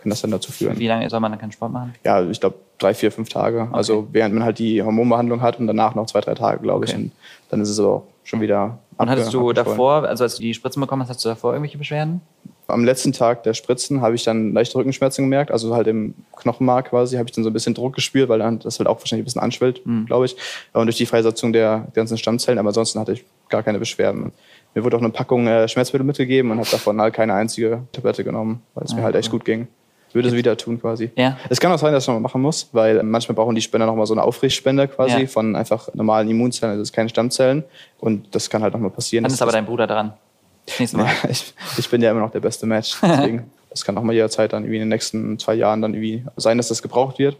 kann das dann dazu führen. Wie lange soll man dann keinen Sport machen? Ja, ich glaube drei, vier, fünf Tage. Okay. Also während man halt die Hormonbehandlung hat und danach noch zwei, drei Tage, glaube ich. Und dann ist es auch schon wieder. Und hattest du davor, also als du die Spritzen bekommen hast, hast du davor irgendwelche Beschwerden? Am letzten Tag der Spritzen habe ich dann leichte Rückenschmerzen gemerkt, also halt im Knochenmark quasi, habe ich dann so ein bisschen Druck gespürt, weil dann das halt auch wahrscheinlich ein bisschen anschwillt, mhm. glaube ich. Und durch die Freisetzung der ganzen Stammzellen, aber ansonsten hatte ich gar keine Beschwerden. Mir wurde auch eine Packung äh, Schmerzmittel mitgegeben und habe davon halt keine einzige Tablette genommen, weil es ja, mir halt echt gut ging würde es wieder tun quasi. Ja. Es kann auch sein, dass ich nochmal machen muss, weil manchmal brauchen die Spender nochmal so eine Aufrichtspende quasi ja. von einfach normalen Immunzellen, also keine Stammzellen. Und das kann halt nochmal passieren. Dann ist aber dein Bruder dran. Nächstes Mal. Ja, ich, ich, bin ja immer noch der beste Match. Deswegen, das kann auch mal jederzeit dann irgendwie in den nächsten zwei Jahren dann irgendwie sein, dass das gebraucht wird.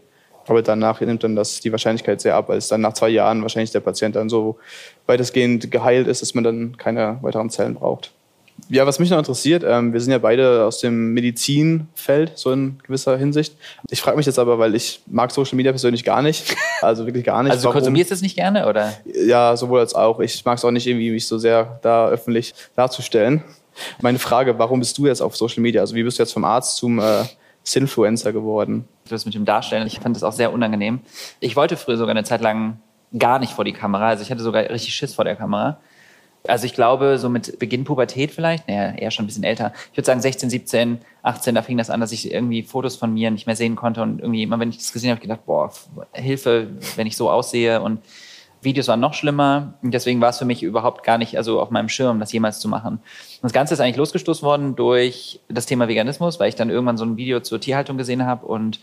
Aber danach nimmt dann das die Wahrscheinlichkeit sehr ab, weil es dann nach zwei Jahren wahrscheinlich der Patient dann so weitestgehend geheilt ist, dass man dann keine weiteren Zellen braucht. Ja, was mich noch interessiert, ähm, wir sind ja beide aus dem Medizinfeld, so in gewisser Hinsicht. Ich frage mich jetzt aber, weil ich mag Social Media persönlich gar nicht. Also wirklich gar nicht. Also du konsumierst es nicht gerne, oder? Ja, sowohl als auch. Ich mag es auch nicht irgendwie, mich so sehr da öffentlich darzustellen. Meine Frage, warum bist du jetzt auf Social Media? Also wie bist du jetzt vom Arzt zum äh, Sinfluencer geworden? Das mit dem Darstellen, ich fand das auch sehr unangenehm. Ich wollte früher sogar eine Zeit lang gar nicht vor die Kamera. Also ich hatte sogar richtig Schiss vor der Kamera. Also ich glaube, so mit Beginn Pubertät vielleicht, naja, eher schon ein bisschen älter. Ich würde sagen 16, 17, 18, da fing das an, dass ich irgendwie Fotos von mir nicht mehr sehen konnte und irgendwie immer, wenn ich das gesehen habe, gedacht, boah, Hilfe, wenn ich so aussehe und Videos waren noch schlimmer. Und deswegen war es für mich überhaupt gar nicht, also auf meinem Schirm, das jemals zu machen. Und das Ganze ist eigentlich losgestoßen worden durch das Thema Veganismus, weil ich dann irgendwann so ein Video zur Tierhaltung gesehen habe und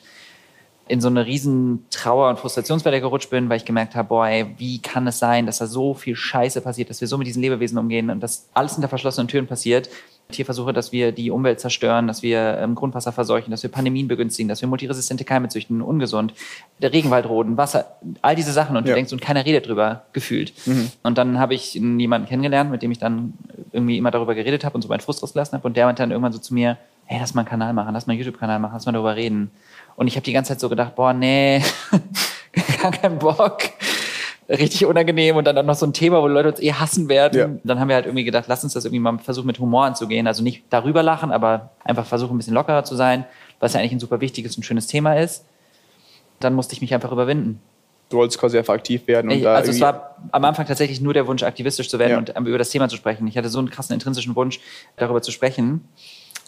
in so eine riesen Trauer- und Frustrationswelle gerutscht bin, weil ich gemerkt habe, boah, ey, wie kann es sein, dass da so viel Scheiße passiert, dass wir so mit diesen Lebewesen umgehen und dass alles hinter verschlossenen Türen passiert. Tierversuche, dass wir die Umwelt zerstören, dass wir ähm, Grundwasser verseuchen, dass wir Pandemien begünstigen, dass wir multiresistente Keime züchten, ungesund, der Regenwald roden, Wasser, all diese Sachen. Und Ja. du denkst, und keiner redet drüber, gefühlt. Und dann habe ich jemanden kennengelernt, mit dem ich dann irgendwie immer darüber geredet habe und so meinen Frust rausgelassen habe. Und der meinte dann irgendwann so zu mir, hey, lass mal einen Kanal machen, lass mal einen YouTube-Kanal machen, lass mal darüber reden. Und ich habe die ganze Zeit so gedacht, boah, nee, gar keinen Bock. Richtig unangenehm und dann auch noch so ein Thema, wo Leute uns eh hassen werden. Ja. Dann haben wir halt irgendwie gedacht, lass uns das irgendwie mal versuchen mit Humor anzugehen. Also nicht darüber lachen, aber einfach versuchen, ein bisschen lockerer zu sein, was ja eigentlich ein super wichtiges und schönes Thema ist. Dann musste ich mich einfach überwinden. Du wolltest quasi einfach aktiv werden und Ich, da also es war am Anfang tatsächlich nur der Wunsch, aktivistisch zu werden Ja. und ähm, über das Thema zu sprechen. Ich hatte so einen krassen intrinsischen Wunsch, darüber zu sprechen,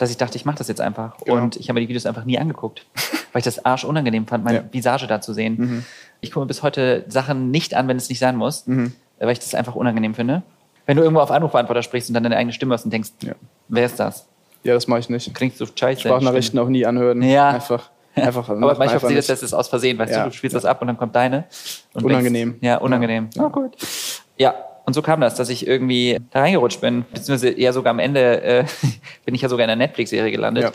dass ich dachte, ich mache das jetzt einfach. Genau. Und ich habe mir die Videos einfach nie angeguckt, weil ich das arsch unangenehm fand, meine Ja. Mhm. Visage da zu sehen. Ich gucke mir bis heute Sachen nicht an, wenn es nicht sein muss, weil ich das einfach unangenehm finde. Wenn du irgendwo auf Anrufbeantworter sprichst und dann deine eigene Stimme hast und denkst, Ja. wer ist das? ja, das mache ich nicht. Klingt so scheiße. Sprachnachrichten auch nie anhören. Ja. Einfach, einfach. Aber manchmal passiert das, ist aus Versehen, weißt Ja. du, du spielst das ab und dann kommt deine. Und Unangenehm. Denkst, ja, unangenehm. Ja. gut. Ja, und so kam das, dass ich irgendwie da reingerutscht bin, beziehungsweise eher sogar am Ende äh, bin ich ja sogar in einer Netflix-Serie gelandet. Ja.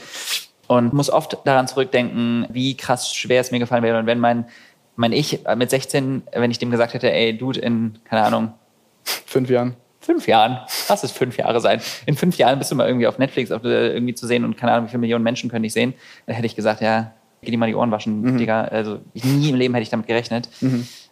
Und muss oft daran zurückdenken, wie krass schwer es mir gefallen wäre. Und wenn mein, mein Ich mit 16, wenn ich dem gesagt hätte, ey, Dude, in, keine Ahnung, Fünf Jahren. fünf Jahren, lass es fünf Jahre sein. In fünf Jahren bist du mal irgendwie auf Netflix auf, äh, irgendwie zu sehen und keine Ahnung, wie viele Millionen Menschen können dich sehen. Dann hätte ich gesagt, ja, geh dir mal die Ohren waschen, Digga. Also ich, nie im Leben hätte ich damit gerechnet.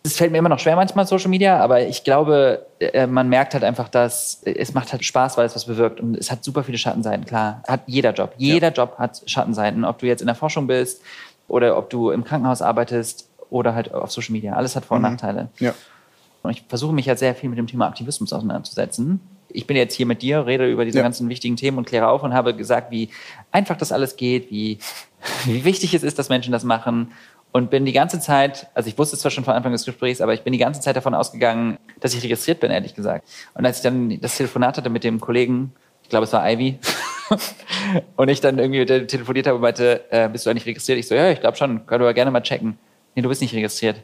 Es fällt mir immer noch schwer manchmal, Social Media, aber ich glaube, äh, man merkt halt einfach, dass äh, es macht halt Spaß, weil es was bewirkt. Und es hat super viele Schattenseiten, klar. Hat jeder Job. Jeder Job hat Schattenseiten. Ob du jetzt in der Forschung bist oder ob du im Krankenhaus arbeitest oder halt auf Social Media. Alles hat Vor- und Nachteile. Ja. Und ich versuche mich ja sehr viel mit dem Thema Aktivismus auseinanderzusetzen. Ich bin jetzt hier mit dir, rede über diese Ja. ganzen wichtigen Themen und kläre auf und habe gesagt, wie einfach das alles geht, wie, wie wichtig es ist, dass Menschen das machen. Und bin die ganze Zeit, also ich wusste zwar schon von Anfang des Gesprächs, aber ich bin die ganze Zeit davon ausgegangen, dass ich registriert bin, ehrlich gesagt. Und als ich dann das Telefonat hatte mit dem Kollegen, ich glaube, es war Ivy, und ich dann irgendwie telefoniert habe und meinte, äh, bist du eigentlich registriert? Ich so, ja, ich glaube schon, können wir gerne mal checken. Nee, du bist nicht registriert.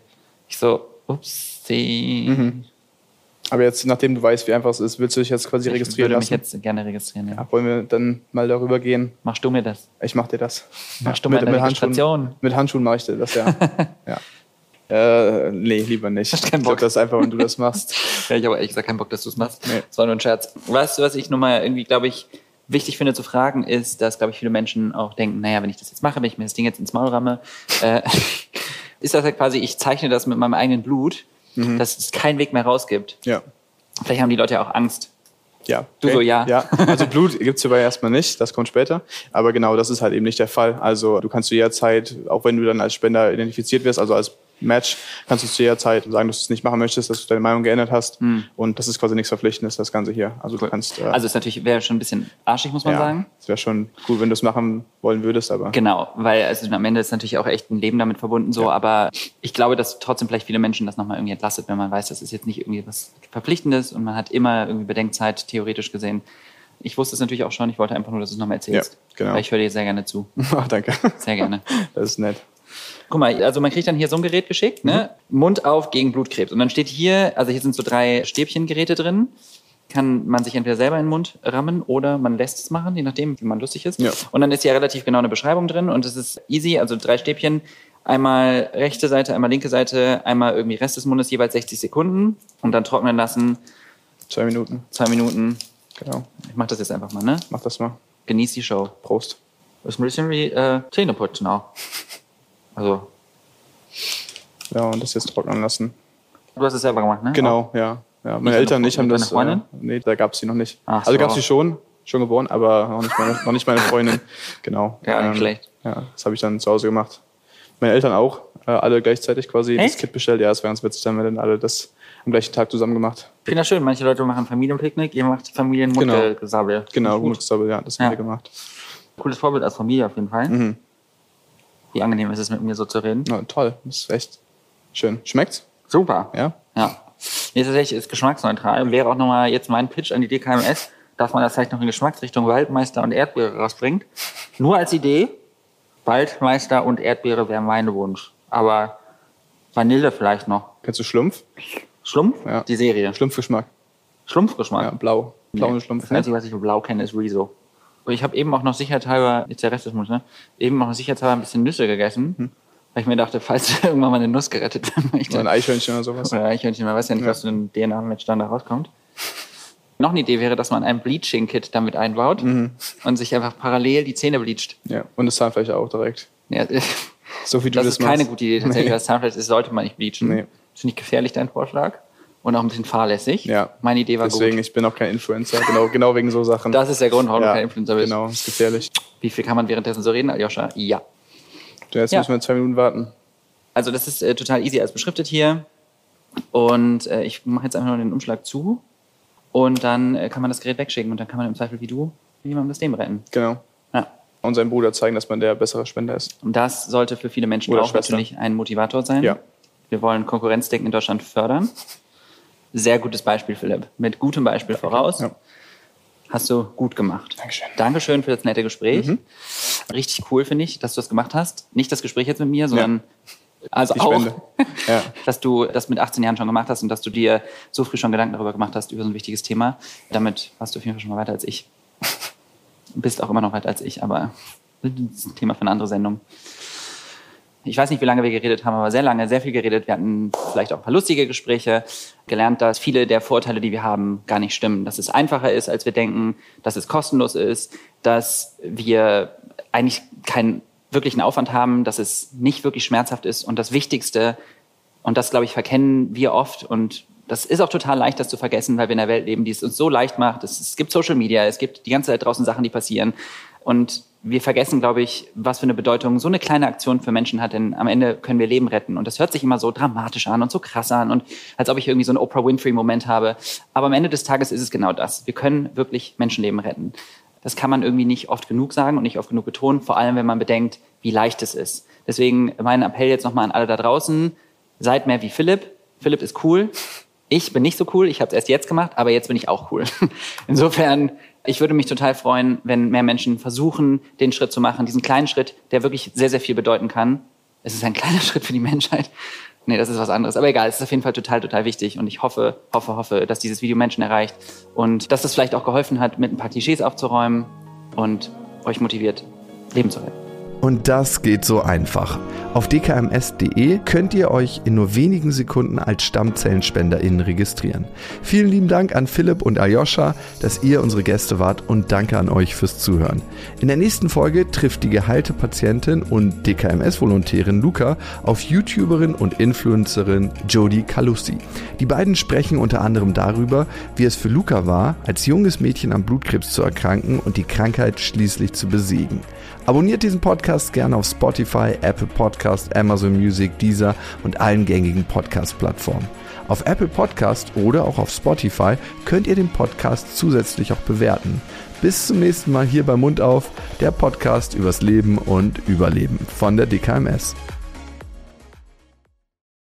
Ich so, upsie. Aber jetzt, nachdem du weißt, wie einfach es ist, willst du dich jetzt quasi Ich registrieren würde mich lassen? jetzt gerne registrieren. Ja. ja, wollen wir dann mal darüber gehen? Machst du mir das? Ich mach dir das. Machst du mit, meine mit Handschuhen, Registration? mit Handschuhen mache ich dir das, ja. ja. Äh, nee, lieber nicht. Hast Ich keinen glaube, Bock. das ist einfach, wenn du das machst. Ja, ich habe ehrlich gesagt keinen Bock, dass du es machst. Nee. Das war nur ein Scherz. Weißt du, was ich nochmal irgendwie, glaube ich, wichtig finde zu fragen, ist, dass, glaube ich, viele Menschen auch denken, naja, wenn ich das jetzt mache, wenn ich mir das Ding jetzt ins Maul ramme, äh, ist das ja quasi, ich zeichne das mit meinem eigenen Blut, dass es keinen Weg mehr raus gibt. Ja. Vielleicht haben die Leute ja auch Angst. Ja. Du so, ja. Ja, also Blut gibt's hierbei erstmal nicht, das kommt später. Aber genau, das ist halt eben nicht der Fall. Also du kannst zu jeder Zeit, auch wenn du dann als Spender identifiziert wirst, also als Match, kannst du zu jeder Zeit sagen, dass du es nicht machen möchtest, dass du deine Meinung geändert hast. Und das ist quasi nichts Verpflichtendes, das Ganze hier. Also du kannst. Äh, Also ist natürlich, wäre schon ein bisschen arschig, muss man ja, sagen. es wäre schon cool, wenn du es machen wollen würdest, aber Genau, weil also am Ende ist natürlich auch echt ein Leben damit verbunden so, Ja. aber ich glaube, dass trotzdem vielleicht viele Menschen das nochmal irgendwie entlastet, wenn man weiß, das ist jetzt nicht irgendwie was Verpflichtendes und man hat immer irgendwie Bedenkzeit, theoretisch gesehen. Ich wusste es natürlich auch schon, ich wollte einfach nur, dass du es nochmal erzählst. Ja, genau. Weil ich höre dir sehr gerne zu. Ah, danke. Sehr gerne. Das ist nett. Guck mal, also man kriegt dann hier so ein Gerät geschickt, ne? Mund auf gegen Blutkrebs. Und dann steht hier, also hier sind so drei Stäbchengeräte drin. Kann man sich entweder selber in den Mund rammen oder man lässt es machen, je nachdem, wie man lustig ist. Ja. Und dann ist hier relativ genau eine Beschreibung drin und es ist easy, also drei Stäbchen. Einmal rechte Seite, einmal linke Seite, einmal irgendwie Rest des Mundes, jeweils 60 Sekunden und dann trocknen lassen, Zwei Minuten. zwei Minuten. Genau. Ich mach das jetzt einfach mal, ne? Mach das mal. Genieß die Show. Prost. Ist ein bisschen wie äh, Zähneputzen auch. Also, Ja, und das jetzt trocknen lassen. du hast es selber gemacht, ne? Genau, ja. ja. Meine Nicht Eltern ich haben das. deine Freundin? Äh, nee, da gab es sie noch nicht. Ach also so. gab es sie schon, schon geboren, aber noch nicht meine, noch nicht meine Freundin. Genau. Ja, nicht schlecht. Ja, das habe ich dann zu Hause gemacht. Meine Eltern auch, äh, alle gleichzeitig quasi Echt? das Kit bestellt. Ja, es war ganz witzig, dann haben wir dann alle das am gleichen Tag zusammen gemacht. Ich finde das schön. Manche Leute machen Familienpicknick, ihr macht Familienmundgesabbel. Genau, gutes Double, ja, das haben Ja. wir gemacht. Cooles Vorbild als Familie auf jeden Fall. Mhm. Wie angenehm ist es, mit mir so zu reden. Na, toll, das ist echt schön. Schmeckt's? Super. Ja? Ja. Nee, tatsächlich ist geschmacksneutral. Wäre auch nochmal jetzt mein Pitch an die DKMS, dass man das vielleicht noch in Geschmacksrichtung Waldmeister und Erdbeere rausbringt. Nur als Idee. Waldmeister und Erdbeere wäre mein Wunsch. aber Vanille vielleicht noch. Kennst du Schlumpf? Schlumpf? Ja. Die Serie. Schlumpfgeschmack. Schlumpfgeschmack. Ja, blau. Blauen Nee, Schlumpf. Das Einzige, was ich für blau kenne, ist Rezo. Und ich habe eben auch noch sicherheitshalber, jetzt der Rest des Mund, ne? Eben auch noch sicherheitshalber ein bisschen Nüsse gegessen, Hm. weil ich mir dachte, falls irgendwann mal eine Nuss gerettet werden möchte. Oder ein Eichhörnchen oder sowas. Oder Eichhörnchen, man weiß ja nicht, Ja. was für ein DNA-Match dann da rauskommt. Noch eine Idee wäre, dass man ein Bleaching-Kit damit einbaut Mhm. und sich einfach parallel die Zähne bleacht. Ja, und das Zahnfleisch auch direkt. Ja, So wie du das das, ist keine gute Idee. Tatsächlich, Nee. das Zahnfleisch ist, sollte man nicht bleachen. Nee. Ist nicht gefährlich, dein Vorschlag? Und auch ein bisschen fahrlässig. Ja. Meine Idee war Deswegen, gut. ich bin auch kein Influencer. Genau, genau wegen so Sachen. Das ist der Grund, warum ja, du kein Influencer bist. Genau, ist gefährlich. Wie viel kann man währenddessen so reden, Aljoscha? Ja. Du, jetzt Ja. müssen wir zwei Minuten warten. Also das ist äh, total easy als beschriftet hier. Und äh, ich mache jetzt einfach nur den Umschlag zu. Und dann äh, kann man das Gerät wegschicken. Und dann kann man im Zweifel wie du jemandem das Leben retten. Genau. Ja. Und seinem Bruder zeigen, dass man der bessere Spender ist. Und das sollte für viele Menschen Oder auch Schwester. natürlich ein Motivator sein. Ja. Wir wollen Konkurrenzdenken in Deutschland fördern. Sehr gutes Beispiel, Philipp. Mit gutem Beispiel voraus. Ja. Hast du gut gemacht. Dankeschön. Dankeschön für das nette Gespräch. Mhm. Richtig cool, finde ich, dass du das gemacht hast. Nicht das Gespräch jetzt mit mir, sondern also Die auch. Ja. dass du das mit 18 Jahren schon gemacht hast und dass du dir so früh schon Gedanken darüber gemacht hast, über so ein wichtiges Thema. Damit warst du auf jeden Fall schon mal weiter als ich. Bist auch immer noch weiter als ich, aber das ist ein Thema für eine andere Sendung. Ich weiß nicht, wie lange wir geredet haben, aber sehr lange, sehr viel geredet. Wir hatten vielleicht auch ein paar lustige Gespräche, gelernt, dass viele der Vorteile, die wir haben, gar nicht stimmen. Dass es einfacher ist, als wir denken, dass es kostenlos ist, dass wir eigentlich keinen wirklichen Aufwand haben, dass es nicht wirklich schmerzhaft ist. Und das Wichtigste, und das, glaube ich, verkennen wir oft und das ist auch total leicht, das zu vergessen, weil wir in einer Welt leben, die es uns so leicht macht. Es, gibt Social Media, es gibt die ganze Zeit draußen Sachen, die passieren. Und wir vergessen, glaube ich, was für eine Bedeutung so eine kleine Aktion für Menschen hat, denn am Ende können wir Leben retten. Und das hört sich immer so dramatisch an und so krass an und als ob ich irgendwie so einen Oprah Winfrey-Moment habe. Aber am Ende des Tages ist es genau das. Wir können wirklich Menschenleben retten. Das kann man irgendwie nicht oft genug sagen und nicht oft genug betonen, vor allem wenn man bedenkt, wie leicht es ist. Deswegen mein Appell jetzt nochmal an alle da draußen, seid mehr wie Philipp. Philipp ist cool. Ich bin nicht so cool, ich habe es erst jetzt gemacht, aber jetzt bin ich auch cool. Insofern, ich würde mich total freuen, wenn mehr Menschen versuchen, den Schritt zu machen, diesen kleinen Schritt, der wirklich sehr, sehr viel bedeuten kann. Es ist ein kleiner Schritt für die Menschheit. Nee, das ist was anderes. Aber egal, es ist auf jeden Fall total, total wichtig. Und ich hoffe, hoffe, hoffe, dass dieses Video Menschen erreicht und dass es vielleicht auch geholfen hat, mit ein paar Klischees aufzuräumen und euch motiviert, Leben zu retten. Und das geht so einfach. Auf dkms.de könnt ihr euch in nur wenigen Sekunden als StammzellenspenderInnen registrieren. Vielen lieben Dank an Philipp und Aljoscha, dass ihr unsere Gäste wart und danke an euch fürs Zuhören. In der nächsten Folge trifft die geheilte Patientin und DKMS-Volontärin Luca auf YouTuberin und Influencerin Jodie Calussi. Die beiden sprechen unter anderem darüber, wie es für Luca war, als junges Mädchen am Blutkrebs zu erkranken und die Krankheit schließlich zu besiegen. Abonniert diesen Podcast gerne auf Spotify, Apple Podcast, Amazon Music, Deezer und allen gängigen Podcast-Plattformen. Auf Apple Podcast oder auch auf Spotify könnt ihr den Podcast zusätzlich auch bewerten. Bis zum nächsten Mal hier bei Mund auf, der Podcast übers Leben und Überleben von der DKMS.